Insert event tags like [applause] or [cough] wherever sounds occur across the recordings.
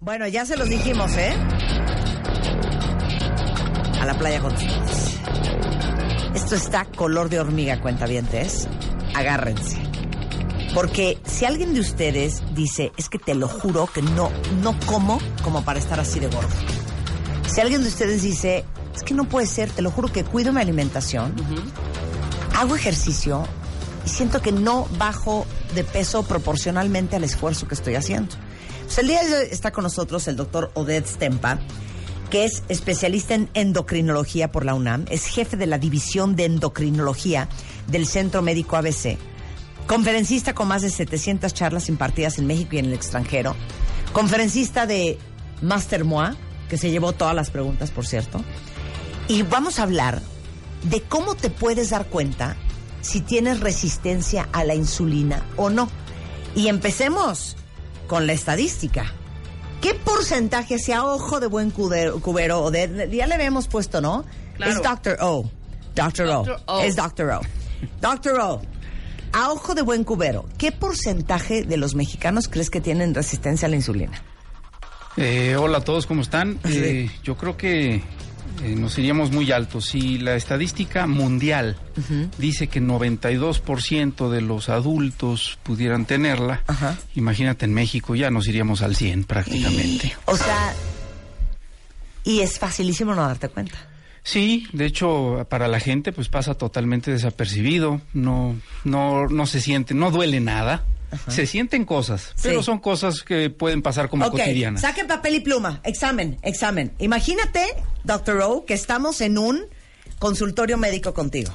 Bueno, ya se los dijimos, ¿eh? A la playa con ustedes. Esto está color de hormiga, cuentavientes. Agárrense. Porque si alguien de ustedes dice, es que te lo juro que no, no como como para estar así de gordo. Si alguien de ustedes dice, es que no puede ser, te lo juro que cuido mi alimentación, hago ejercicio y siento que no bajo de peso proporcionalmente al esfuerzo que estoy haciendo. El día de hoy está con nosotros el doctor Oded Stempa, que es especialista en endocrinología por la UNAM, es jefe de la división de endocrinología del Centro Médico ABC, conferencista con más de 700 charlas impartidas en México y en el extranjero, conferencista de Master Moi, que se llevó todas las preguntas, por cierto, y vamos a hablar de cómo te puedes dar cuenta si tienes resistencia a la insulina o no. Y empecemos con la estadística. ¿Qué porcentaje, si a ojo de buen cubero, cubero o de, ya le habíamos puesto, ¿no? Claro. Es Dr. O. Dr. O. Es Dr. O. Dr. O. A ojo de buen cubero, ¿qué porcentaje de los mexicanos crees que tienen resistencia a la insulina? Eh, hola a todos, ¿cómo están? Sí. Eh, yo creo que eh, nos iríamos muy altos. Si la estadística mundial dice que 92% de los adultos pudieran tenerla, imagínate en México ya nos iríamos al 100 prácticamente. O sea, y es facilísimo no darte cuenta. Sí, de hecho para la gente pues pasa totalmente desapercibido, no, no, no se siente, no duele nada. Se sienten cosas, pero Sí. son cosas que pueden pasar como cotidianas. saquen papel y pluma. Examen, examen. Imagínate, Dr. O, que estamos en un consultorio médico contigo.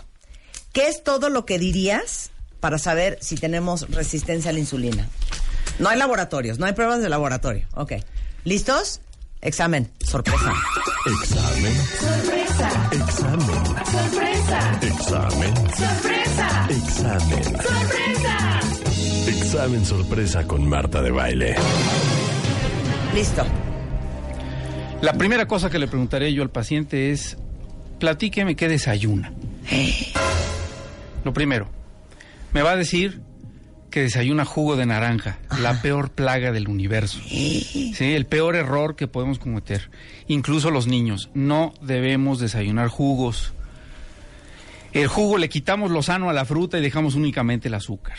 ¿Qué es todo lo que dirías para saber si tenemos resistencia a la insulina? No hay laboratorios, no hay pruebas de laboratorio. Ok. ¿Listos? Examen. Sorpresa. Examen. Sorpresa. Examen. Sorpresa. Examen. Sorpresa. Examen. Sorpresa. Examen sorpresa con Marta de baile. Listo. La primera cosa que le preguntaré yo al paciente es, platíqueme qué desayuna. Lo primero, me va a decir que desayuna jugo de naranja, la peor plaga del universo. Sí, el peor error que podemos cometer. Incluso los niños, no debemos desayunar jugos. El jugo le quitamos lo sano a la fruta y dejamos únicamente el azúcar.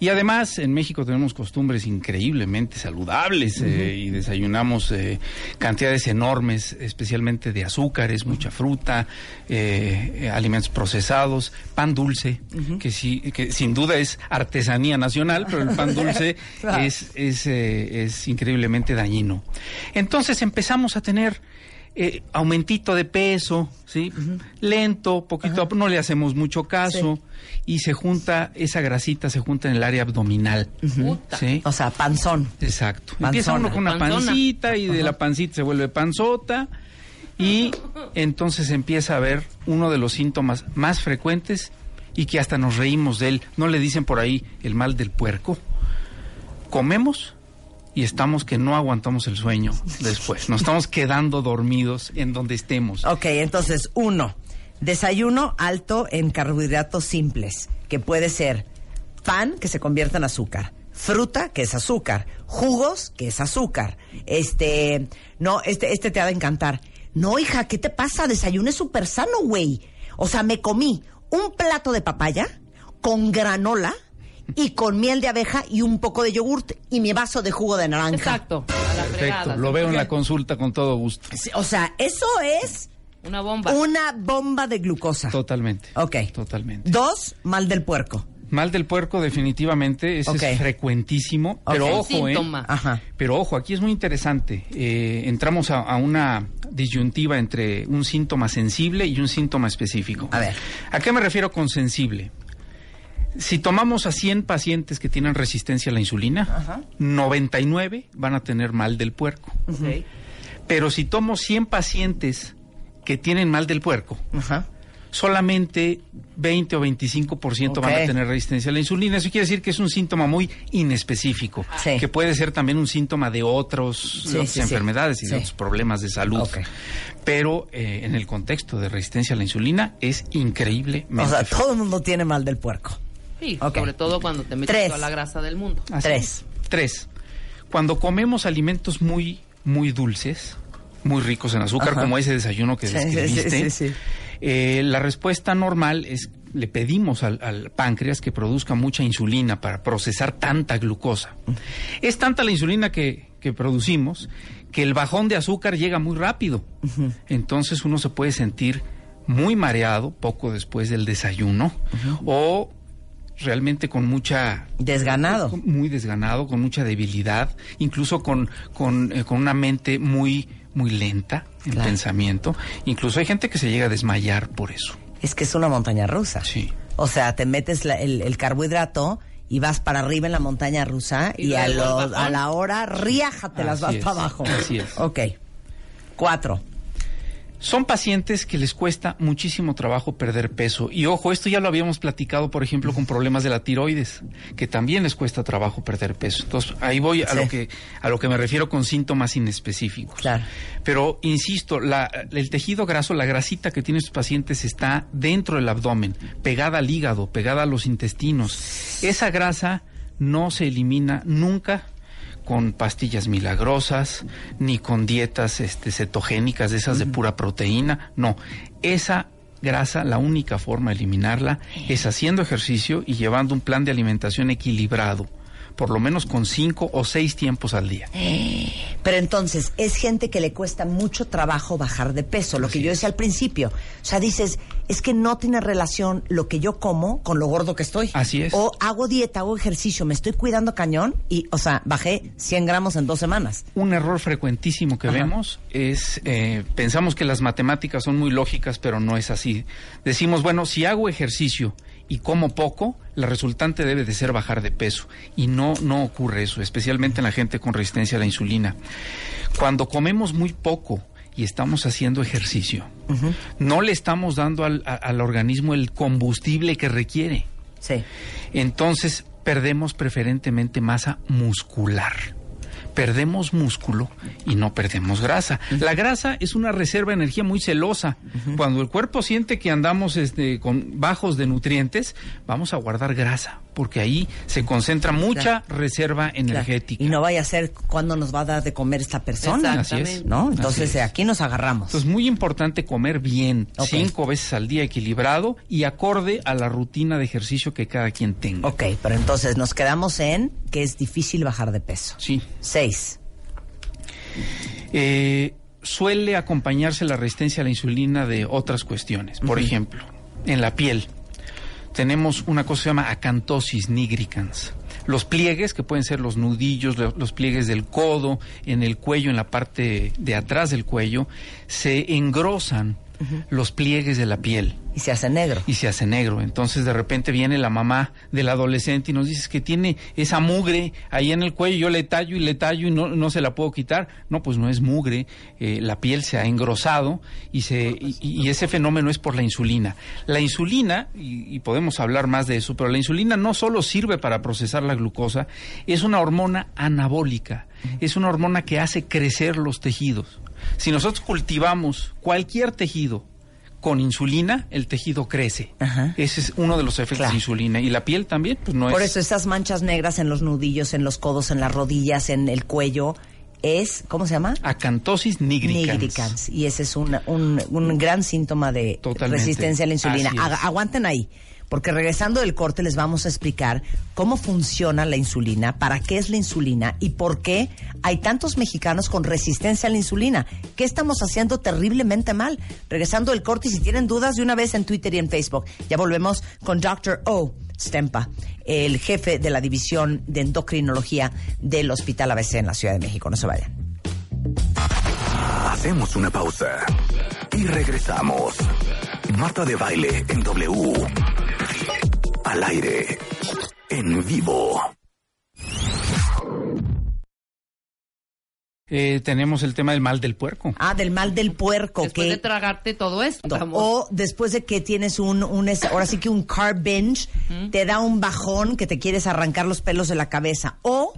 Y además en México tenemos costumbres increíblemente saludables eh, y desayunamos eh, cantidades enormes, especialmente de azúcares, mucha fruta, eh, alimentos procesados, pan dulce, que, sí, que sin duda es artesanía nacional, pero el pan dulce [laughs] Claro. es, es, es increíblemente dañino. Entonces empezamos a tener eh, aumentito de peso, ¿sí? Lento, poquito, a poco, no le hacemos mucho caso y se junta, esa grasita se junta en el área abdominal. ¿sí? O sea, panzón. Exacto. Panzona. Empieza uno con una Panzona. pancita y de la pancita se vuelve panzota y entonces empieza a ver uno de los síntomas más frecuentes y que hasta nos reímos de él. ¿No le dicen por ahí el mal del puerco? Comemos y estamos que no aguantamos el sueño después. Nos estamos quedando dormidos en donde estemos. Ok, entonces, uno, desayuno alto en carbohidratos simples, que puede ser pan que se convierta en azúcar, fruta que es azúcar, jugos que es azúcar. Este, no, este, este te ha de encantar. No, hija, ¿qué te pasa? Desayuno es súper sano, güey. O sea, me comí un plato de papaya con granola y con miel de abeja y un poco de yogurt y mi vaso de jugo de naranja. Exacto. A la Perfecto, lo veo en la consulta con todo gusto. O sea, eso es Una bomba. una bomba de glucosa. Totalmente. Ok. Totalmente. Dos, mal del puerco. Mal del puerco definitivamente, ese es frecuentísimo, pero ojo, ¿eh? Síntoma. Ajá. Pero ojo, aquí es muy interesante. Eh, entramos a, a una disyuntiva entre un síntoma sensible y un síntoma específico. A ver. ¿A qué me refiero con sensible? Si tomamos a 100 pacientes que tienen resistencia a la insulina, 99 van a tener mal del puerco. Pero si tomo 100 pacientes que tienen mal del puerco, Ajá. solamente 20 o 25% van Ok. a tener resistencia a la insulina. Eso quiere decir que es un síntoma muy inespecífico, Sí. que puede ser también un síntoma de, otros, de otras sí, sí. enfermedades y Sí. de otros problemas de salud. Pero eh, en el contexto de resistencia a la insulina es increíblemente O sea, todo el mundo tiene mal del puerco. Sí, sobre todo cuando te metes Tres. toda la grasa del mundo. Así Tres. es. Tres. Cuando comemos alimentos muy, muy dulces, muy ricos en azúcar, Ajá. como ese desayuno que Sí, describiste, sí, sí, sí. eh, la respuesta normal es le pedimos al, al páncreas que produzca mucha insulina para procesar tanta glucosa. Es tanta la insulina que, que producimos que el bajón de azúcar llega muy rápido. Entonces uno se puede sentir muy mareado poco después del desayuno o realmente con mucha Desganado. muy desganado, con mucha debilidad, incluso con, con, eh, con una mente muy, muy lenta en Claro. pensamiento. Incluso hay gente que se llega a desmayar por eso. Es que es una montaña rusa. Sí. O sea, te metes la- el, el carbohidrato y vas para arriba en la montaña rusa y, Y a, lo- a la hora riájate las vas es, para abajo. así es. Ok. Cuatro. Son pacientes que les cuesta muchísimo trabajo perder peso. Y ojo, esto ya lo habíamos platicado, por ejemplo, con problemas de la tiroides, que también les cuesta trabajo perder peso. Entonces, ahí voy a Sí. lo que a lo que me refiero con síntomas inespecíficos. Claro. Pero insisto, la- el tejido graso, la grasita que tienen estos pacientes está dentro del abdomen, pegada al hígado, pegada a los intestinos. Esa grasa no se elimina nunca con pastillas milagrosas, ni con dietas este, cetogénicas, de esas de pura proteína. No, esa grasa, la única forma de eliminarla es haciendo ejercicio y llevando un plan de alimentación equilibrado, por lo menos con cinco o seis tiempos al día. Pero entonces, es gente que le cuesta mucho trabajo bajar de peso, lo que yo es. decía al principio. O sea, dices, es que no tiene relación lo que yo como con lo gordo que estoy. Así es. O hago dieta, hago ejercicio, me estoy cuidando cañón y, o sea, bajé 100 gramos en dos semanas. Un error frecuentísimo que Ajá. vemos es, eh, pensamos que las matemáticas son muy lógicas, pero no es así. Decimos, bueno, si hago ejercicio y como poco, la resultante debe de ser bajar de peso. Y no, no ocurre eso, especialmente en la gente con resistencia a la insulina. Cuando comemos muy poco y estamos haciendo ejercicio, no le estamos dando al, a- al organismo el combustible que requiere. Sí. Entonces perdemos preferentemente masa muscular. Perdemos músculo y no perdemos grasa. La grasa es una reserva de energía muy celosa. Cuando el cuerpo siente que andamos este, con bajos de nutrientes, vamos a guardar grasa, porque ahí se concentra mucha reserva energética. Y no vaya a ser cuando nos va a dar de comer esta persona. Así es. ¿No? Así Entonces, es. aquí nos agarramos. Entonces, muy importante comer bien, cinco veces al día equilibrado y acorde a la rutina de ejercicio que cada quien tenga. ok, pero entonces nos quedamos en que es difícil bajar de peso. Sí. Seis. Eh, suele acompañarse la resistencia a la insulina de otras cuestiones. Por ejemplo, en la piel tenemos una cosa que se llama acantosis nigricans. Los pliegues, que pueden ser los nudillos, lo- los pliegues del codo, en el cuello, en la parte de atrás del cuello, se engrosan los pliegues de la piel Y se hace negro. y se hace negro. Entonces de repente viene la mamá del adolescente y nos dice que tiene esa mugre ahí en el cuello, yo le tallo y le tallo y no, no se la puedo quitar. No, pues no es mugre, eh, la piel se ha engrosado y, se, y, y ese fenómeno es por la insulina. La insulina, y, y podemos hablar más de eso, pero la insulina no solo sirve para procesar la glucosa, es una hormona anabólica, es una hormona que hace crecer los tejidos. Si nosotros cultivamos cualquier tejido, con insulina el tejido crece. Ajá. Ese es uno de los efectos Claro. de insulina. Y la piel también, pues no Por es. eso esas manchas negras en los nudillos, en los codos, en las rodillas, en el cuello, es, ¿cómo se llama? Acantosis nigricans. Nigricans. Y ese es un, un, un gran síntoma de Totalmente. resistencia a la insulina. Aguanten ahí, porque regresando del corte les vamos a explicar cómo funciona la insulina, para qué es la insulina y por qué hay tantos mexicanos con resistencia a la insulina. ¿Qué estamos haciendo terriblemente mal? Regresando del corte, y si tienen dudas, de una vez en Twitter y en Facebook. Ya volvemos con Dr. O. Stempa, el jefe de la división de endocrinología del Hospital ABC en la Ciudad de México. No se vayan. Hacemos una pausa y regresamos. Marta de baile en W. Al aire. En vivo. Eh, tenemos el tema del mal del puerco. Ah, del mal del puerco. Después que, de tragarte todo esto. vamos. o después de que tienes un, un ahora sí que un carb binge, te da un bajón que te quieres arrancar los pelos de la cabeza. O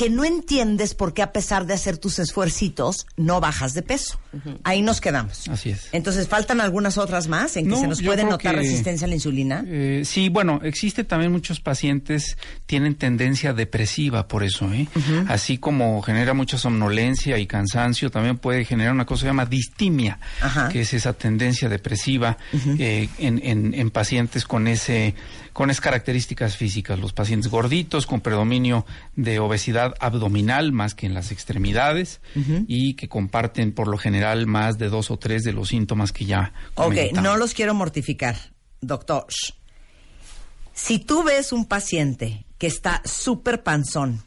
que no entiendes por qué a pesar de hacer tus esfuercitos, no bajas de peso. Ahí nos quedamos. Así es. Entonces, ¿faltan algunas otras más en que No, se nos puede notar que- resistencia a la insulina? Eh, sí, bueno, existe también muchos pacientes tienen tendencia depresiva por eso, ¿eh? Así como genera mucha somnolencia y cansancio, también puede generar una cosa que se llama distimia, Ajá. que es esa tendencia depresiva eh, en, en- en pacientes con ese con esas características físicas, los pacientes gorditos con predominio de obesidad abdominal más que en las extremidades y que comparten por lo general más de dos o tres de los síntomas que ya Ok, comentamos. no los quiero mortificar, doctor. Si tú ves un paciente que está súper panzón,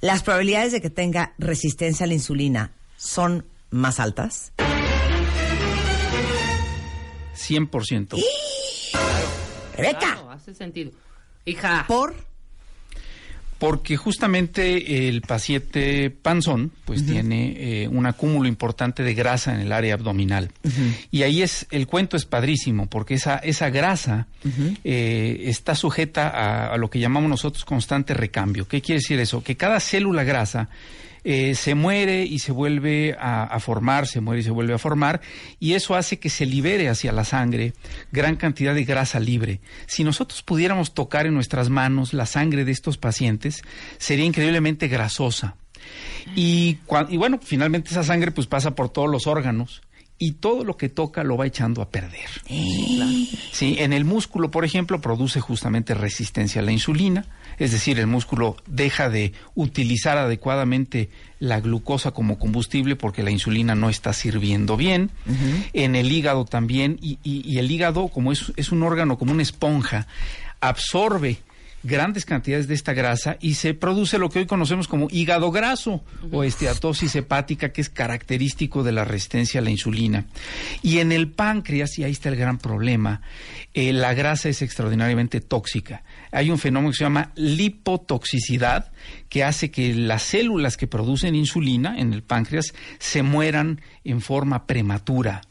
las probabilidades de que tenga resistencia a la insulina son más altas. 100%. Rebeca, Claro, hace sentido. Hija, por Porque justamente el paciente panzón pues tiene eh, un acúmulo importante de grasa en el área abdominal. Y ahí es, el cuento es padrísimo, porque esa, esa grasa eh, está sujeta a, a lo que llamamos nosotros constante recambio. ¿Qué quiere decir eso? Que cada célula grasa eh, se muere y se vuelve a, a formar, se muere y se vuelve a formar, y eso hace que se libere hacia la sangre gran cantidad de grasa libre. Si nosotros pudiéramos tocar en nuestras manos la sangre de estos pacientes, sería increíblemente grasosa. Y bueno, finalmente esa sangre pues pasa por todos los órganos y todo lo que toca lo va echando a perder. Sí, en el músculo, por ejemplo, produce justamente resistencia a la insulina, es decir, el músculo deja de utilizar adecuadamente la glucosa como combustible porque la insulina no está sirviendo bien. En el hígado también, y, y- y el hígado, como es, es un órgano, como una esponja, absorbe grandes cantidades de esta grasa y se produce lo que hoy conocemos como hígado graso o esteatosis hepática que es característico de la resistencia a la insulina. Y en el páncreas, y ahí está el gran problema, eh, la grasa es extraordinariamente tóxica. Hay un fenómeno que se llama lipotoxicidad que hace que las células que producen insulina en el páncreas se mueran en forma prematura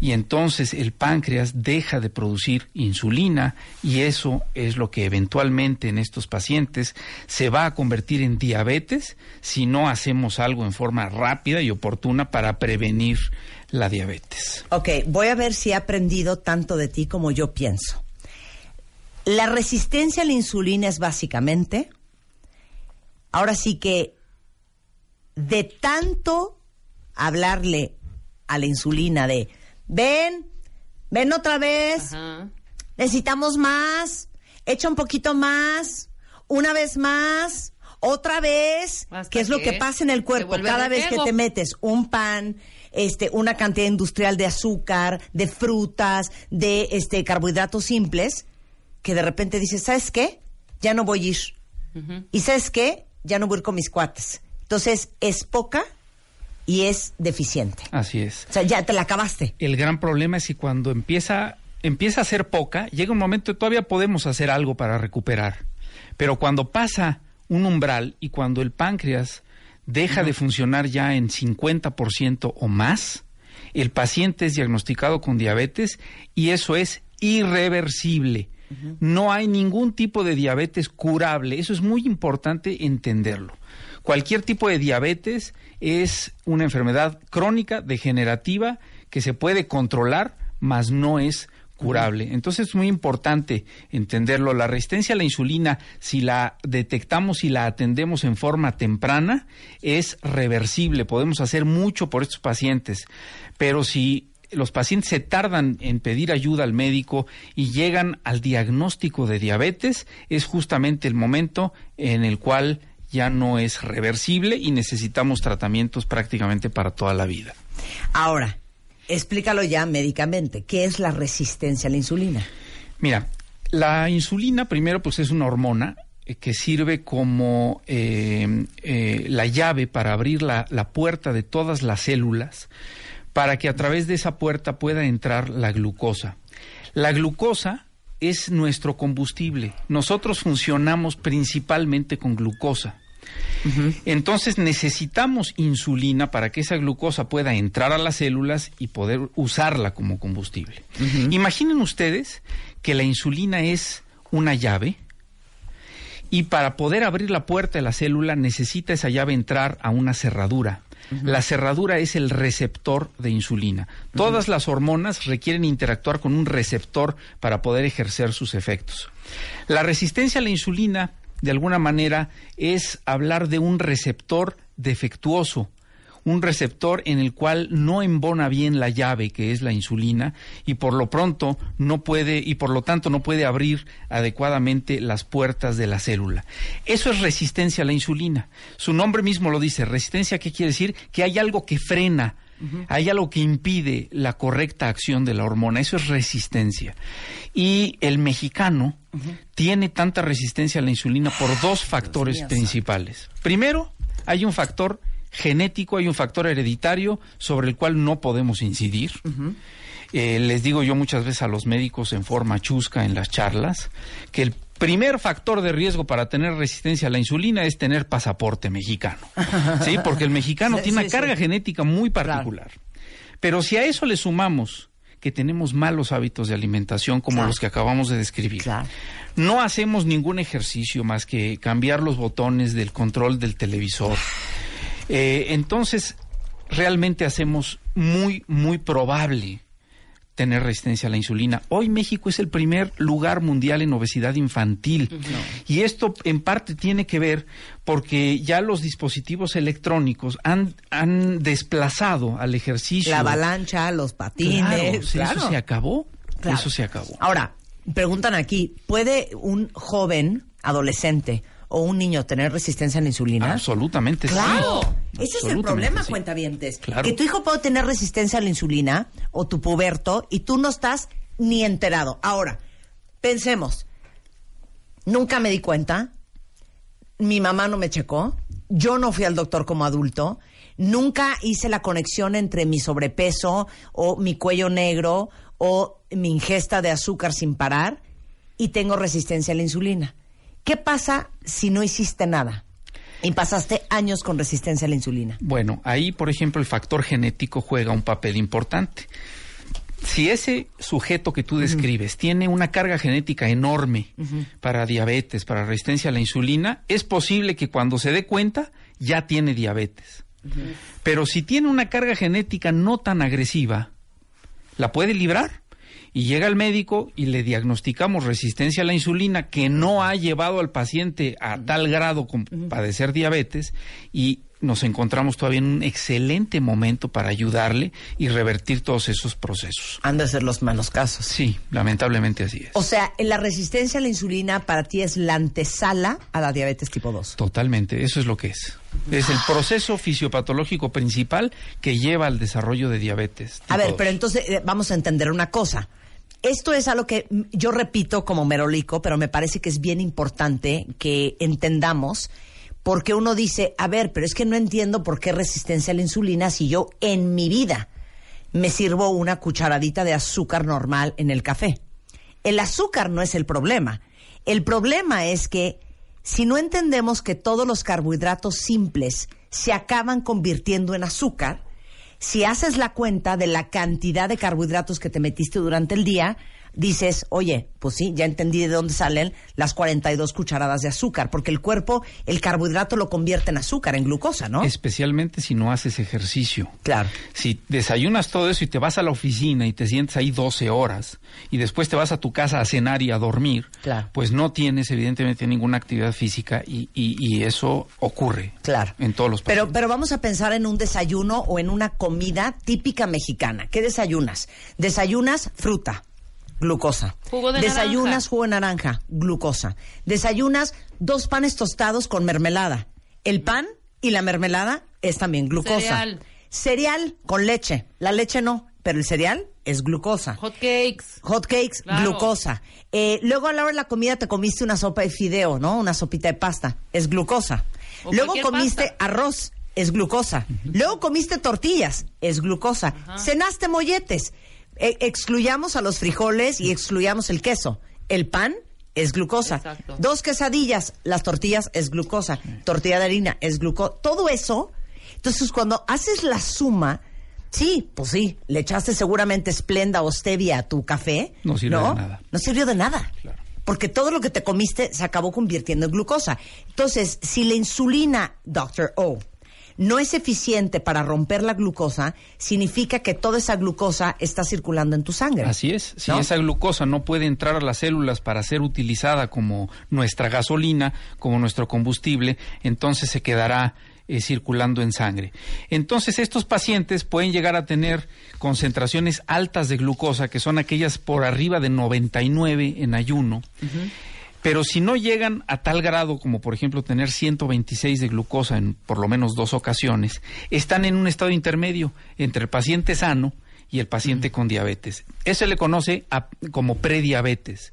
y entonces el páncreas deja de producir insulina y eso es lo que eventualmente en estos pacientes se va a convertir en diabetes si no hacemos algo en forma rápida y oportuna para prevenir la diabetes. Ok, voy a ver si he aprendido tanto de ti como yo pienso. La resistencia a la insulina es básicamente, ahora sí que de tanto hablarle a la insulina de, ven, ven otra vez, Ajá. necesitamos más, echa un poquito más, una vez más, otra vez, ¿Hasta que es lo que pasa en el cuerpo cada vez que te metes un pan, este, una cantidad industrial de azúcar, de frutas, de este carbohidratos simples, que de repente dices, ¿sabes qué? Ya no voy a ir. Y ¿sabes qué? Ya no voy a ir con mis cuates. Entonces, es poca y es deficiente. Así es. O sea, ya te la acabaste. El gran problema es que cuando empieza, empieza a ser poca, llega un momento que todavía podemos hacer algo para recuperar. Pero cuando pasa un umbral y cuando el páncreas deja de funcionar ya en 50% o más, el paciente es diagnosticado con diabetes y eso es irreversible. No hay ningún tipo de diabetes curable. Eso es muy importante entenderlo. Cualquier tipo de diabetes es una enfermedad crónica, degenerativa, que se puede controlar, mas no es curable. Entonces es muy importante entenderlo. La resistencia a la insulina, si la detectamos y la atendemos en forma temprana, es reversible. Podemos hacer mucho por estos pacientes. Pero si los pacientes se tardan en pedir ayuda al médico y llegan al diagnóstico de diabetes, es justamente el momento en el cual ya no es reversible y necesitamos tratamientos prácticamente para toda la vida. Ahora, explícalo ya médicamente. ¿Qué es la resistencia a la insulina? Mira, la insulina primero pues es una hormona eh, que sirve como eh, eh, la llave para abrir la, la puerta de todas las células para que a través de esa puerta pueda entrar la glucosa. La glucosa es nuestro combustible. Nosotros funcionamos principalmente con glucosa. Entonces necesitamos insulina para que esa glucosa pueda entrar a las células y poder usarla como combustible. Imaginen ustedes que la insulina es una llave y para poder abrir la puerta de la célula necesita esa llave entrar a una cerradura. La cerradura es el receptor de insulina. Todas las hormonas requieren interactuar con un receptor para poder ejercer sus efectos. La resistencia a la insulina, de alguna manera, es hablar de un receptor defectuoso un receptor en el cual no embona bien la llave que es la insulina y por lo pronto no puede y por lo tanto no puede abrir adecuadamente las puertas de la célula. Eso es resistencia a la insulina. Su nombre mismo lo dice. Resistencia, ¿qué quiere decir? Que hay algo que frena hay algo que impide la correcta acción de la hormona, eso es resistencia. Y el mexicano tiene tanta resistencia a la insulina por dos factores principales. Primero, hay un factor genético, hay un factor hereditario sobre el cual no podemos incidir. Eh, les digo yo muchas veces a los médicos en forma chusca en las charlas que el primer factor de riesgo para tener resistencia a la insulina es tener pasaporte mexicano. [laughs] ¿Sí? Porque el mexicano tiene una carga genética muy particular. Pero si a eso le sumamos que tenemos malos hábitos de alimentación como los que acabamos de describir. No hacemos ningún ejercicio más que cambiar los botones del control del televisor. Eh, entonces, realmente hacemos muy, muy probable tener resistencia a la insulina. Hoy México es el primer lugar mundial en obesidad infantil. Y esto en parte tiene que ver porque ya los dispositivos electrónicos han, han desplazado al ejercicio. La avalancha, los patines. Eso se acabó. Eso se acabó. Ahora, preguntan aquí, ¿puede un joven adolescente o un niño tener resistencia a la insulina? Absolutamente claro. Ese es el problema, cuentavientes. Claro. Que tu hijo puede tener resistencia a la insulina o tu puberto y tú no estás ni enterado. Ahora, pensemos, nunca me di cuenta, mi mamá no me checó, yo no fui al doctor como adulto, nunca hice la conexión entre mi sobrepeso o mi cuello negro o mi ingesta de azúcar sin parar y tengo resistencia a la insulina. ¿Qué pasa si no hiciste nada? Y pasaste años con resistencia a la insulina. Bueno, ahí, por ejemplo, el factor genético juega un papel importante. Si ese sujeto que tú describes tiene una carga genética enorme para diabetes, para resistencia a la insulina, es posible que cuando se dé cuenta ya tiene diabetes. Pero si tiene una carga genética no tan agresiva, la puede librar y llega el médico y le diagnosticamos resistencia a la insulina que no ha llevado al paciente a tal grado con padecer diabetes y nos encontramos todavía en un excelente momento para ayudarle y revertir todos esos procesos. Han de ser los malos casos. Sí, lamentablemente así es. O sea, la resistencia a la insulina para ti es la antesala a la diabetes tipo 2. Totalmente, eso es lo que es. Es el proceso fisiopatológico principal que lleva al desarrollo de diabetes. a ver, pero entonces eh, vamos a entender una cosa esto es algo que yo repito como merolico, pero me parece que es bien importante que entendamos porque uno dice, a ver, pero es que no entiendo por qué resistencia a la insulina si yo en mi vida me sirvo una cucharadita de azúcar normal en el café. El azúcar no es el problema. El problema es que si no entendemos que todos los carbohidratos simples se acaban convirtiendo en azúcar, si haces la cuenta de la cantidad de carbohidratos que te metiste durante el día, dices, oye, pues sí, ya entendí de dónde salen las 42 cucharadas de azúcar, porque el cuerpo el carbohidrato lo convierte en azúcar, en glucosa, ¿no? Especialmente si no haces ejercicio. Claro. Si desayunas todo eso y te vas a la oficina y te sientes ahí 12 horas y después te vas a tu casa a cenar y a dormir, pues no tienes evidentemente ninguna actividad física y, y, eso ocurre. Claro. En todos los países. Pero, pero vamos a pensar en un desayuno o en una comida típica mexicana. ¿Qué desayunas? Desayunas fruta glucosa. Desayunas jugo de naranja, glucosa. Desayunas dos panes tostados con mermelada. El pan y la mermelada es también glucosa. Cereal. Cereal con leche. La leche no, pero el cereal es glucosa. Hot cakes. Hot cakes, glucosa. Eh, luego a la hora de la comida te comiste una sopa de fideo, ¿no? Una sopita de pasta. Es glucosa. luego comiste arroz. Es glucosa. Luego comiste tortillas. Es glucosa. Cenaste molletes e, excluyamos a los frijoles y excluyamos el queso. El pan es glucosa. Exacto. Dos quesadillas, las tortillas es glucosa. Tortilla de harina es glucosa. Todo eso. Entonces, cuando haces la suma, sí, pues sí, le echaste seguramente Splenda o Stevia a tu café. No sirvió de nada. No sirvió de nada. Claro. Porque todo lo que te comiste se acabó convirtiendo en glucosa. Entonces, si la insulina, Dr. O, no es eficiente para romper la glucosa, significa que toda esa glucosa está circulando en tu sangre. Así es, si ¿No? esa glucosa no puede entrar a las células para ser utilizada como nuestra gasolina, como nuestro combustible, entonces se quedará eh, circulando en sangre. Entonces estos pacientes pueden llegar a tener concentraciones altas de glucosa, que son aquellas por arriba de 99 en ayuno. Pero si no llegan a tal grado como por ejemplo tener 126 de glucosa en por lo menos dos ocasiones, están en un estado intermedio entre el paciente sano y el paciente con diabetes. Eso se le conoce a- como prediabetes.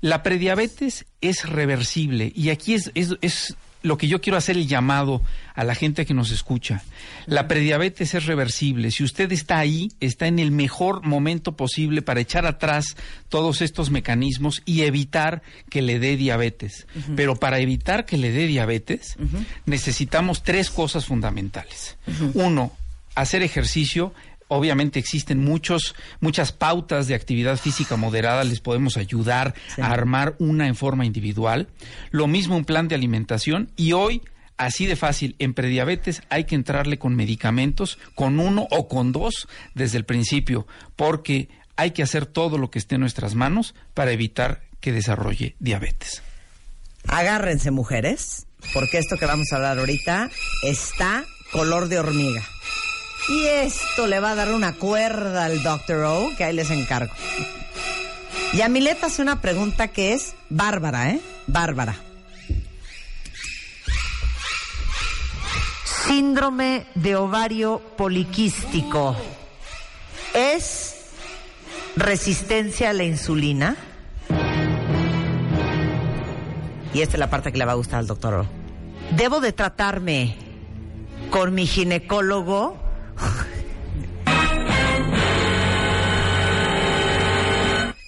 La prediabetes es reversible y aquí es, es, es lo que yo quiero hacer el llamado a la gente que nos escucha. La prediabetes es reversible. Si usted está ahí, está en el mejor momento posible para echar atrás todos estos mecanismos y evitar que le dé diabetes. Pero para evitar que le dé diabetes, necesitamos tres cosas fundamentales. Uno, hacer ejercicio. Obviamente existen muchos, muchas pautas de actividad física moderada, les podemos ayudar Sí. a armar una en forma individual. Lo mismo un plan de alimentación y hoy, así de fácil, en prediabetes hay que entrarle con medicamentos, con uno o con dos desde el principio, porque hay que hacer todo lo que esté en nuestras manos para evitar que desarrolle diabetes. Agárrense, mujeres, porque esto que vamos a hablar ahorita está color de hormiga. Y esto le va a dar una cuerda al Dr. O, que ahí les encargo. Y a Milet hace una pregunta que es bárbara, ¿eh? Bárbara. Síndrome de ovario poliquístico. ¿Es resistencia a la insulina? Y esta es la parte que le va a gustar al doctor. O. ¿Debo de tratarme con mi ginecólogo?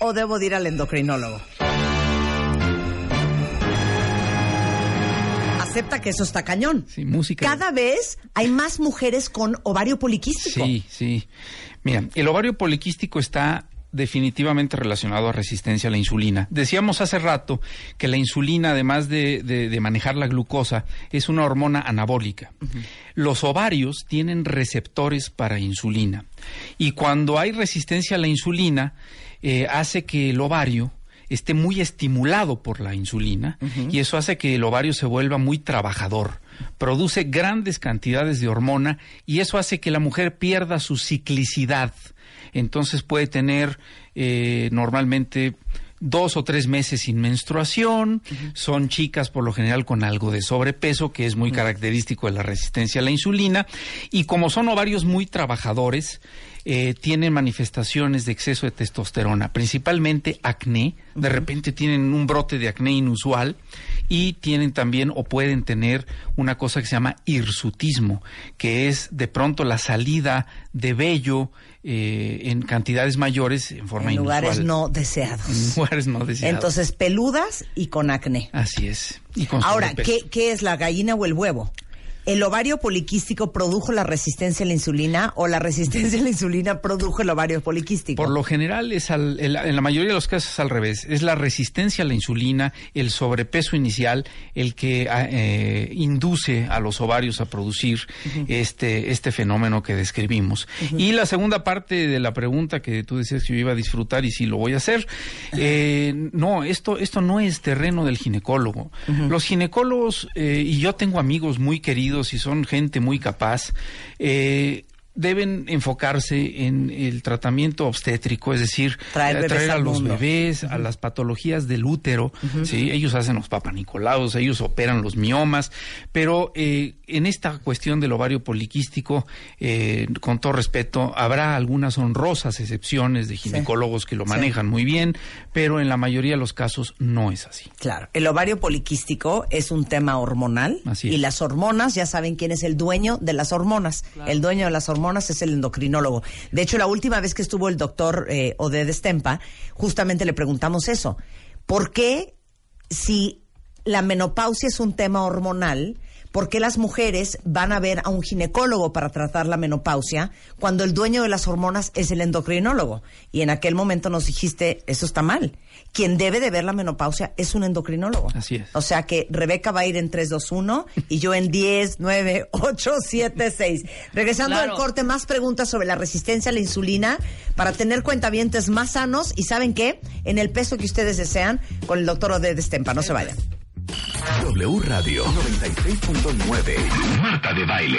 ¿O debo de ir al endocrinólogo? Acepta que eso está cañón. Sí, música. Cada vez hay más mujeres con ovario poliquístico. Sí, sí. Mira, el ovario poliquístico está definitivamente relacionado a resistencia a la insulina. Decíamos hace rato que la insulina, además de, de- de manejar la glucosa, es una hormona anabólica. Los ovarios tienen receptores para insulina. Y cuando hay resistencia a la insulina, eh, hace que el ovario esté muy estimulado por la insulina y eso hace que el ovario se vuelva muy trabajador. Produce grandes cantidades de hormona y eso hace que la mujer pierda su ciclicidad. Entonces puede tener eh, normalmente dos o tres meses sin menstruación, son chicas por lo general con algo de sobrepeso, que es muy característico de la resistencia a la insulina, y como son ovarios muy trabajadores, eh, tienen manifestaciones de exceso de testosterona, principalmente acné, de repente tienen un brote de acné inusual y tienen también o pueden tener una cosa que se llama hirsutismo, que es de pronto la salida de vello eh, en cantidades mayores en forma En lugares inusual. no deseados. En lugares no deseados. Entonces, peludas y con acné. Así es. Y con Ahora. ¿qué, ¿qué es la gallina o el huevo? ¿El ovario poliquístico produjo la resistencia a la insulina o la resistencia a la insulina produjo el ovario poliquístico? Por lo general, es al- en la en la mayoría de los casos es al revés. Es la resistencia a la insulina, el sobrepeso inicial, el que ah, eh, induce a los ovarios a producir este, este fenómeno que describimos. Y la segunda parte de la pregunta que tú decías que yo iba a disfrutar y si lo voy a hacer, eh, no, esto, esto no es terreno del ginecólogo. Los ginecólogos, eh, y yo tengo amigos muy queridos y son gente muy capaz, eh, deben enfocarse en el tratamiento obstétrico, es decir, Traer eh, bebés a los mundo. bebés, a las patologías del útero, ¿sí? ellos hacen los papanicolaos, ellos operan los miomas, pero eh, en esta cuestión del ovario poliquístico, eh, con todo respeto, habrá algunas honrosas excepciones de ginecólogos que lo Sí. manejan muy bien, pero en la mayoría de los casos no es así. Claro, el ovario poliquístico es un tema hormonal Así y las hormonas, ya saben quién es el dueño de las hormonas. El dueño de las hormonas es el endocrinólogo. De hecho, la última vez que estuvo el doctor eh, Oded Stempa, justamente le preguntamos eso. ¿Por qué si la menopausia es un tema hormonal, ¿por qué las mujeres van a ver a un ginecólogo para tratar la menopausia cuando el dueño de las hormonas es el endocrinólogo? Y en aquel momento nos dijiste, eso está mal. Quien debe de ver la menopausia es un endocrinólogo. Así es. O sea que Rebeca va a ir en 3, 2, 1 y yo en 10, 9, 8, 7, 6. Regresando Claro. al corte, más preguntas sobre la resistencia a la insulina para tener cuentavientes más sanos y ¿saben qué? En el peso que ustedes desean con el doctor Oded Stempa. No se vayan. W Radio 96.9. Marta de Baile.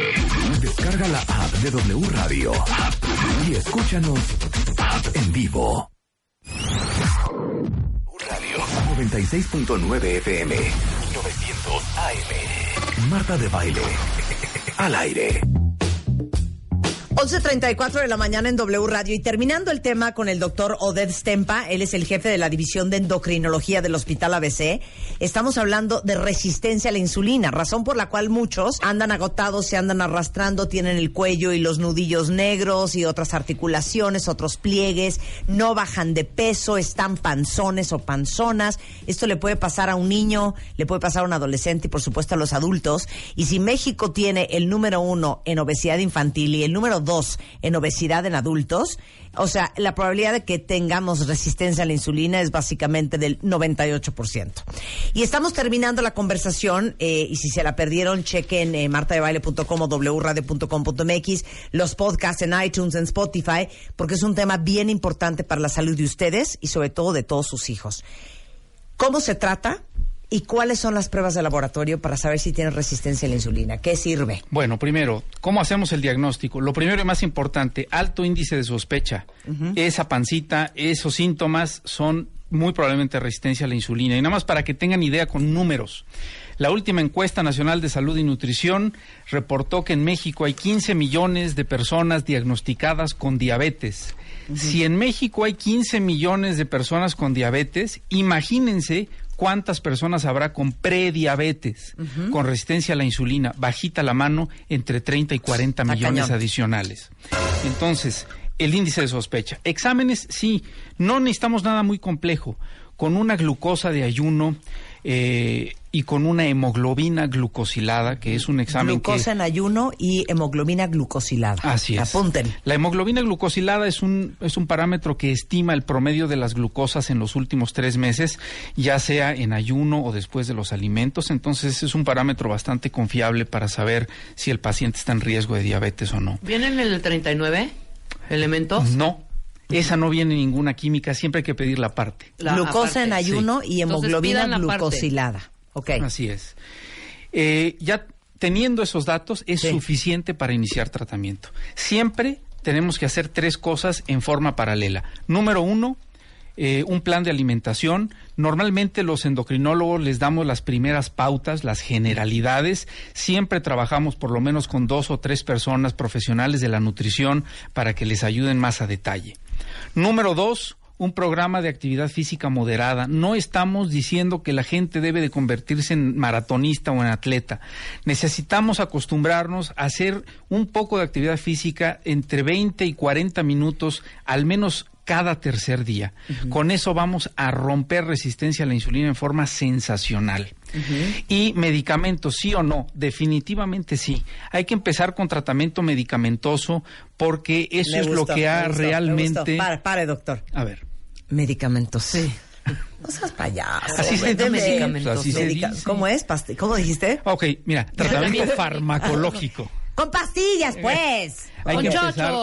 Descarga la app de W Radio. Y escúchanos en vivo. Radio 96.9 FM. 900 AM. Marta de Baile. Al aire. 11.34 de la mañana en W Radio. Y terminando el tema con el doctor Oded Stempa, él es el jefe de la División de Endocrinología del Hospital ABC, estamos hablando de resistencia a la insulina, razón por la cual muchos andan agotados, se andan arrastrando, tienen el cuello y los nudillos negros y otras articulaciones, otros pliegues, no bajan de peso, están panzones o panzonas, esto le puede pasar a un niño, le puede pasar a un adolescente y por supuesto a los adultos, y si México tiene el número uno en obesidad infantil y el número dos en obesidad en adultos, o sea, la probabilidad de que tengamos resistencia a la insulina es básicamente del 98%. Y estamos terminando la conversación, eh, y si se la perdieron, chequen eh, martadebaile.com o wradio.com.mx, los podcasts en iTunes, en Spotify, porque es un tema bien importante para la salud de ustedes y sobre todo de todos sus hijos. ¿Cómo se trata? ¿Y cuáles son las pruebas de laboratorio para saber si tienen resistencia a la insulina? ¿Qué sirve? Bueno, primero, ¿cómo hacemos el diagnóstico? Lo primero y más importante, alto índice de sospecha. Esa pancita, esos síntomas son muy probablemente resistencia a la insulina. Y nada más para que tengan idea con números. La última encuesta nacional de salud y nutrición reportó que en México hay 15 millones de personas diagnosticadas con diabetes. Si en México hay 15 millones de personas con diabetes, imagínense cuántas personas habrá con prediabetes, con resistencia a la insulina, bajita la mano, entre 30 y 40 Está millones adicionales. Entonces, el índice de sospecha. Exámenes, sí, no necesitamos nada muy complejo. Con una glucosa de ayuno eh, y con una hemoglobina glucosilada, que es un examen Glucosa que... en ayuno y hemoglobina glucosilada. Así es. Apunten. La hemoglobina glucosilada es un, es un parámetro que estima el promedio de las glucosas en los últimos tres meses, ya sea en ayuno o después de los alimentos. Entonces es un parámetro bastante confiable para saber si el paciente está en riesgo de diabetes o no. ¿Viene en el 39 elementos? No, esa no viene ninguna química, siempre hay que aparte. La- glucosa en ayuno y hemoglobina parte. glucosilada. Ok. Así es. Eh, ya teniendo esos datos es Sí. suficiente para iniciar tratamiento. Siempre tenemos que hacer tres cosas en forma paralela. Número uno, eh, un plan de alimentación. Normalmente los endocrinólogos les damos las primeras pautas, las generalidades. Siempre trabajamos por lo menos con dos o tres personas profesionales de la nutrición para que les ayuden más a detalle. Número dos, un programa de actividad física moderada. No estamos diciendo que la gente debe de convertirse en maratonista o en atleta. Necesitamos acostumbrarnos a hacer un poco de actividad física entre 20 y 40 minutos, al menos cada tercer día. Con eso vamos a romper resistencia a la insulina en forma sensacional. Y medicamentos, sí o no, definitivamente sí. Hay que empezar con tratamiento medicamentoso porque eso Me es lo gustó, que me ha gustó, realmente... Pare, pare, doctor. A ver. Medicamentos. Sí. No seas payaso. Así se vete dice. medicamentos. Así se Medica- dice. ¿Cómo es? ¿Cómo dijiste? Ok, mira, tratamiento farmacológico. Con pastillas, pues. Hay que, empezar,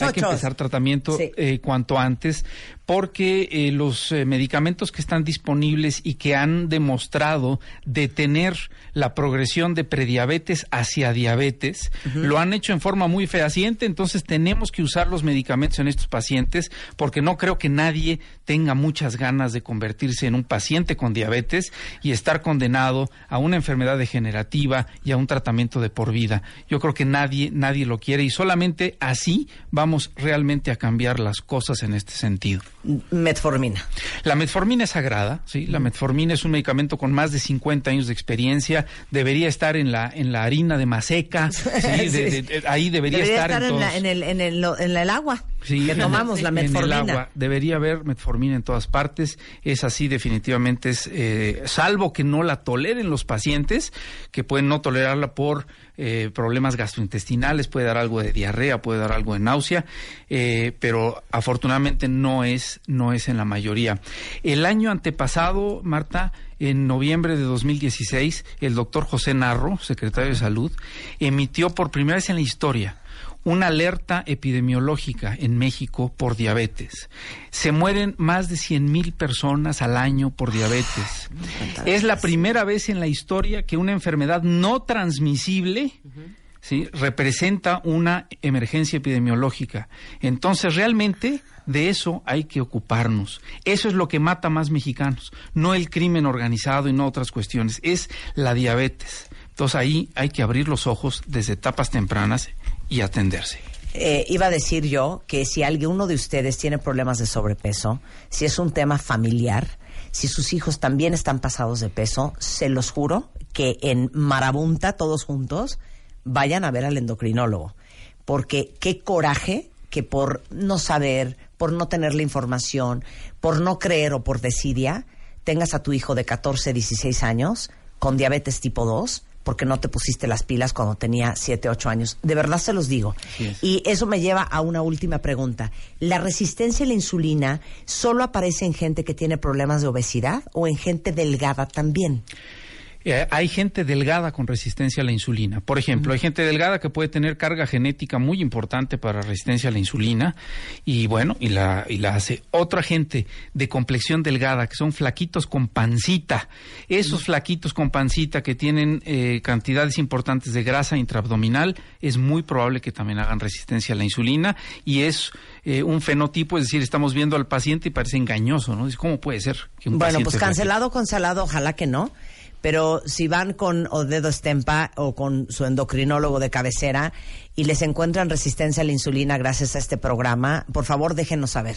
hay que empezar tratamiento Sí. eh, cuanto antes porque eh, los eh, medicamentos que están disponibles y que han demostrado detener la progresión de prediabetes hacia diabetes lo han hecho en forma muy fehaciente, entonces tenemos que usar los medicamentos en estos pacientes porque no creo que nadie tenga muchas ganas de convertirse en un paciente con diabetes y estar condenado a una enfermedad degenerativa y a un tratamiento de por vida. Yo creo que nadie nadie lo quiere y solamente así vamos realmente a cambiar las cosas en este sentido. Metformina. La metformina es sagrada, ¿sí? La metformina es un medicamento con más de 50 años de experiencia, debería estar en la en la harina de maseca, ¿sí? [laughs] De- de- de- ahí debería, Debería estar, estar en, en, la- en el, en, el, en el agua. Sí, que tomamos la en el metformina. agua. Debería haber metformina en todas partes. Es así, definitivamente. Es, eh, salvo que no la toleren los pacientes, que pueden no tolerarla por eh, problemas gastrointestinales, puede dar algo de diarrea, puede dar algo de náusea, eh, pero afortunadamente no es, no es en la mayoría. El año antepasado, Marta, en noviembre de 2016, el doctor José Narro, secretario de Salud, emitió por primera vez en la historia una alerta epidemiológica en México por diabetes. Se mueren más de 100 mil personas al año por diabetes. Es la primera vez en la historia que una enfermedad no transmisible ¿sí? representa una emergencia epidemiológica. Entonces, realmente de eso hay que ocuparnos. Eso es lo que mata más mexicanos, no el crimen organizado y no otras cuestiones, es la diabetes. Entonces ahí hay que abrir los ojos desde etapas tempranas y atenderse. Eh, iba a decir yo que si alguno de ustedes tiene problemas de sobrepeso, si es un tema familiar, si sus hijos también están pasados de peso, se los juro que en Marabunta, todos juntos, vayan a ver al endocrinólogo. Porque qué coraje que por no saber, por no tener la información, por no creer o por desidia, tengas a tu hijo de 14, 16 años con diabetes tipo 2 porque no te pusiste las pilas cuando tenía 7, 8 años. De verdad se los digo. Y eso me lleva a una última pregunta. ¿La resistencia a la insulina solo aparece en gente que tiene problemas de obesidad o en gente delgada también? Eh, hay gente delgada con resistencia a la insulina. Por ejemplo, hay gente delgada que puede tener carga genética muy importante para resistencia a la insulina y bueno, y la, y la hace. Otra gente de complexión delgada, que son flaquitos con pancita. Esos flaquitos con pancita que tienen eh, cantidades importantes de grasa intraabdominal, es muy probable que también hagan resistencia a la insulina y es eh, un fenotipo, es decir, estamos viendo al paciente y parece engañoso, ¿no? ¿Cómo puede ser que un Bueno, pues flaquito- cancelado, cancelado, ojalá que no. Pero si van con o dedo estempa o con su endocrinólogo de cabecera y les encuentran resistencia a la insulina gracias a este programa, por favor déjenos saber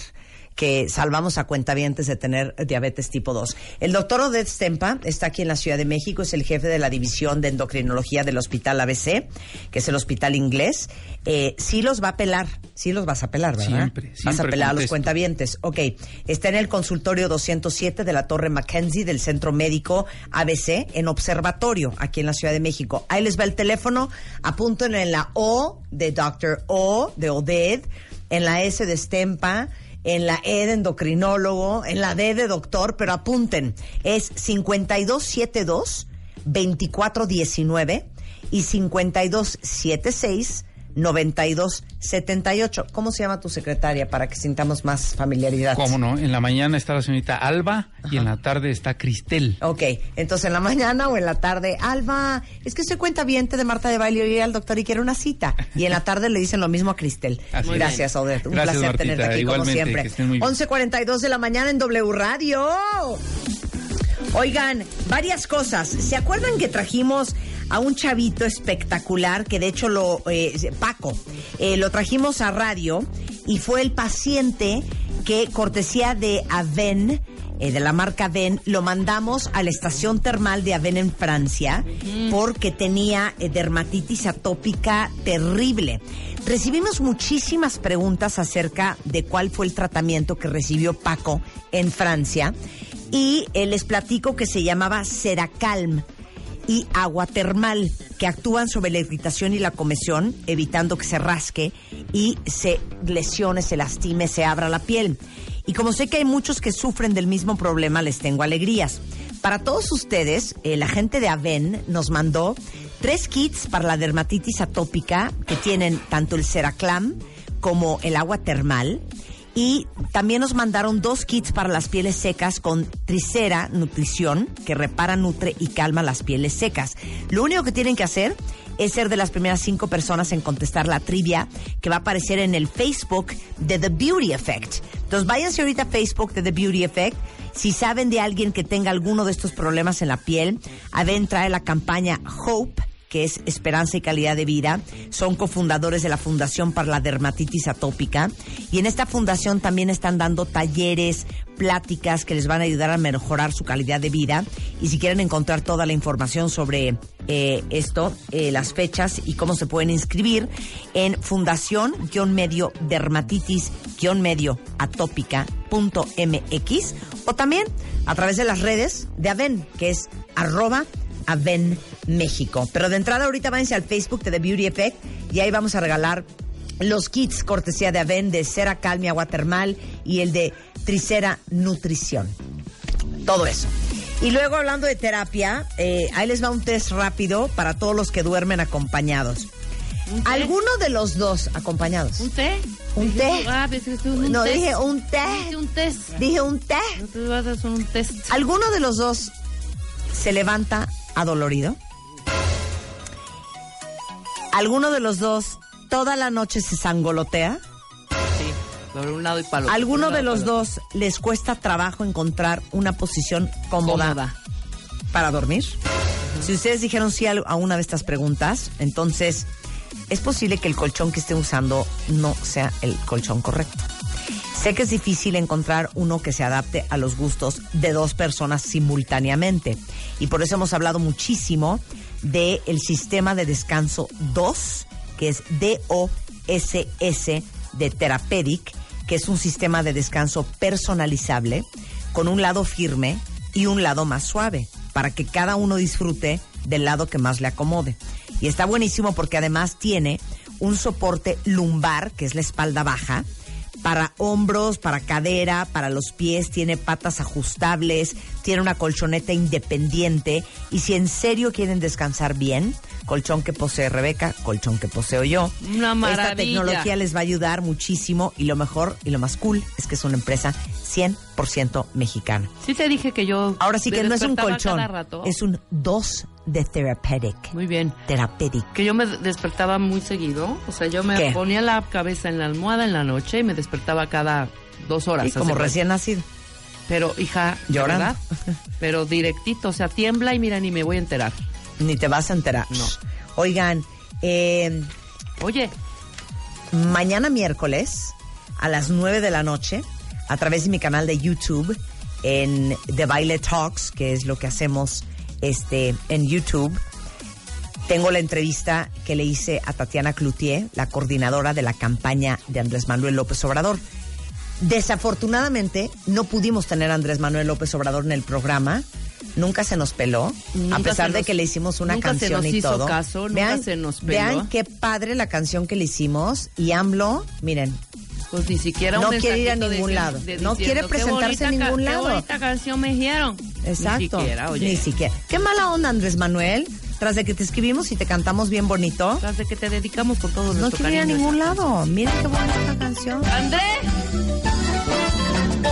que salvamos a cuentavientes de tener diabetes tipo 2. El doctor Oded Stempa está aquí en la Ciudad de México, es el jefe de la división de endocrinología del Hospital ABC, que es el hospital inglés. Eh, sí los va a pelar, sí los vas a pelar, ¿verdad? Siempre, Vas a siempre pelar a los cuentavientes. Ok, está en el consultorio 207 de la Torre Mackenzie del Centro Médico ABC en Observatorio, aquí en la Ciudad de México. Ahí les va el teléfono, apunten en la O de Dr. O, de Oded, en la S de Stempa, en la E de endocrinólogo, en la D de doctor, pero apunten, es 5272 2419 y 5276 9278. ¿Cómo se llama tu secretaria para que sintamos más familiaridad? ¿Cómo no? En la mañana está la señorita Alba y en la tarde está Cristel. Ok, entonces en la mañana o en la tarde, Alba, es que se cuenta bien de Marta de Baile y al doctor y quiere una cita. Y en la tarde le dicen lo mismo a Cristel. [laughs] Así. Gracias, Odette. Un Gracias, placer Martita. tenerte aquí como siempre. que estén muy bien. 11.42 de la mañana en W Radio. Oigan, varias cosas. ¿Se acuerdan que trajimos a un chavito espectacular que de hecho lo eh, Paco eh, lo trajimos a radio y fue el paciente que cortesía de Aven eh, de la marca Aven lo mandamos a la estación termal de Aven en Francia porque tenía eh, dermatitis atópica terrible. Recibimos muchísimas preguntas acerca de cuál fue el tratamiento que recibió Paco en Francia y eh, les platico que se llamaba Seracalm y agua termal que actúan sobre la irritación y la comezón, evitando que se rasque y se lesione, se lastime, se abra la piel. Y como sé que hay muchos que sufren del mismo problema, les tengo alegrías. Para todos ustedes, eh, la gente de Aven nos mandó tres kits para la dermatitis atópica que tienen tanto el Seraclam como el agua termal. Y también nos mandaron dos kits para las pieles secas con Tricera Nutrición, que repara, nutre y calma las pieles secas. Lo único que tienen que hacer es ser de las primeras cinco personas en contestar la trivia que va a aparecer en el Facebook de The Beauty Effect. Entonces váyanse ahorita a Facebook de The Beauty Effect. Si saben de alguien que tenga alguno de estos problemas en la piel, Aven trae la campaña Hope que es Esperanza y Calidad de Vida. Son cofundadores de la Fundación para la Dermatitis Atópica. Y en esta fundación también están dando talleres, pláticas que les van a ayudar a mejorar su calidad de vida. Y si quieren encontrar toda la información sobre eh, esto, eh, las fechas y cómo se pueden inscribir en fundación-medio dermatitis-medio atópica.mx o también a través de las redes de Aven, que es arroba Aven México. Pero de entrada ahorita váyanse al Facebook de The Beauty Effect y ahí vamos a regalar los kits cortesía de Aven de cera calmia agua termal y el de tricera nutrición. Todo eso. Y luego hablando de terapia, eh, ahí les va un test rápido para todos los que duermen acompañados. ¿Alguno de los dos acompañados? ¿Un té? ¿Un té? Ah, un no, dije un té. Dije un test. Dije un té. No te vas a hacer un test. ¿Alguno de los dos se levanta adolorido? ¿Alguno de los dos toda la noche se sangolotea? Sí, por un lado y para el otro. ¿Alguno de los dos les cuesta trabajo encontrar una posición cómoda, Cómoda. para dormir? Si ustedes dijeron sí a a una de estas preguntas, entonces es posible que el colchón que estén usando no sea el colchón correcto. Sé que es difícil encontrar uno que se adapte a los gustos de dos personas simultáneamente y por eso hemos hablado muchísimo del el sistema de descanso 2, que es DOSS de Therapeutic, que es un sistema de descanso personalizable con un lado firme y un lado más suave, para que cada uno disfrute del lado que más le acomode. Y está buenísimo porque además tiene un soporte lumbar, que es la espalda baja, para hombros, para cadera, para los pies, tiene patas ajustables, tiene una colchoneta independiente y si en serio quieren descansar bien, colchón que posee Rebeca, colchón que poseo yo. Una Esta maravilla. tecnología les va a ayudar muchísimo y lo mejor y lo más cool es que es una empresa 100% mexicana. Sí te dije que yo... Ahora sí que no es un colchón, es un 2 de Therapeutic. Muy bien. Therapeutic. Que yo me despertaba muy seguido. O sea, yo me ¿Qué? ponía la cabeza en la almohada en la noche y me despertaba cada dos horas. Sí, como recién nacido. Pero, hija, ¿de Llorando. verdad? Pero directito, o sea, tiembla y mira, ni me voy a enterar. Ni te vas a enterar. No. Oigan, eh, Oye, mañana miércoles a las 9 de la noche a través de mi canal de YouTube en The Baile Talks, que es lo que hacemos este en YouTube. Tengo la entrevista que le hice a Tatiana Cloutier, la coordinadora de la campaña de Andrés Manuel López Obrador. Desafortunadamente no pudimos tener a Andrés Manuel López Obrador en el programa. Nunca se nos peló, Nunca a pesar se de que le hicimos una nunca se canción nos y hizo todo. caso, nunca se nos peló. vean qué padre la canción que le hicimos y AMLO, miren, pues ni siquiera No un quiere ir a ningún de- lado. de No diciendo, quiere "Qué presentarse en bonita ningún lado". Qué bonita canción me dijeron. Exacto. Ni siquiera, oye. Ni siquiera. Qué mala onda, Andrés Manuel. Tras de que te escribimos y te cantamos bien bonito, Tras de que te dedicamos por todo no quiere ir a ningún lado. Miren qué bonita esta canción. Andrés,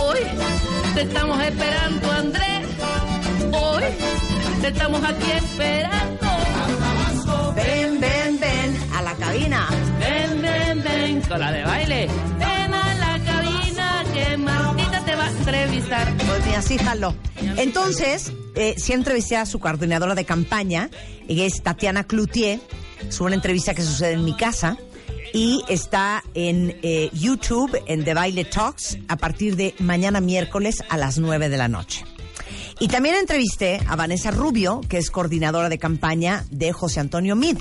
hoy te estamos esperando, Andrés. Hoy te estamos aquí esperando. Ven, ven, ven a la cabina. Ven, ven, ven, con la de baile. Así jaló. Entonces, eh, sí entrevisté a su coordinadora de campaña, ella es Tatiana Cloutier. Es una entrevista que sucede en mi casa y está en eh, YouTube, en The Baile Talks, a partir de mañana miércoles a las 9 de la noche. Y también entrevisté a Vanessa Rubio, que es coordinadora de campaña de José Antonio Mid,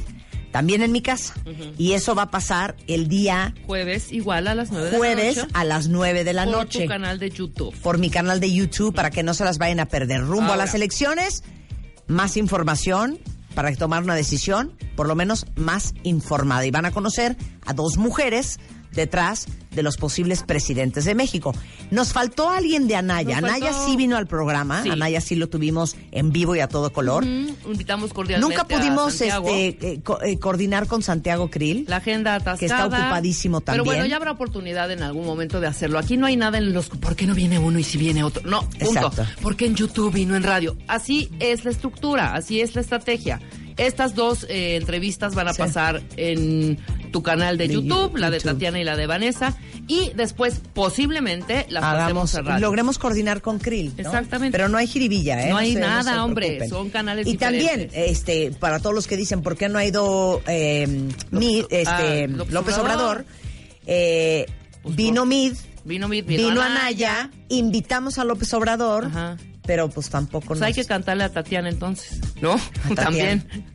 también en mi casa. Y eso va a pasar el día Jueves, igual a las nueve de jueves la noche. a las 9 de la por noche tu canal de YouTube. por mi canal de YouTube para que no se las vayan a perder. Rumbo a las elecciones, más información para tomar una decisión, por lo menos más informada. Y van a conocer a dos mujeres detrás de los posibles presidentes de México. Nos faltó alguien de Anaya. Nos Anaya faltó- sí vino al programa. Sí. Anaya sí lo tuvimos en vivo y a todo color. Invitamos cordialmente Nunca pudimos a este, eh, co- eh, coordinar con Santiago Krill. La agenda atascada. Que está ocupadísimo Pero también. bueno, ya habrá oportunidad en algún momento de hacerlo. Aquí no hay nada en los... ¿Por qué no viene uno y si viene otro? No, punto. Exacto. ¿Por qué en YouTube y no en radio? Así es la estructura, así es la estrategia. Estas dos eh, entrevistas van a Sí. pasar en tu canal de, De YouTube, la de. Tatiana y la de Vanessa. y después posiblemente las Hagamos, cerrar. logremos coordinar con Krill. ¿no? Exactamente. Pero no hay jiribilla, ¿eh? No hay se- nada, hombre, preocupen. son canales Y diferentes. también, este, para todos los que dicen, ¿por qué no ha ido eh, Mid, este, ah, López, López Obrador? Obrador. Eh, Pues vino Mid, Vino, vino, vino Anaya, invitamos a López Obrador, Ajá. pero pues tampoco Pues nos- hay que cantarle a Tatiana entonces, ¿no? Tatiana. También.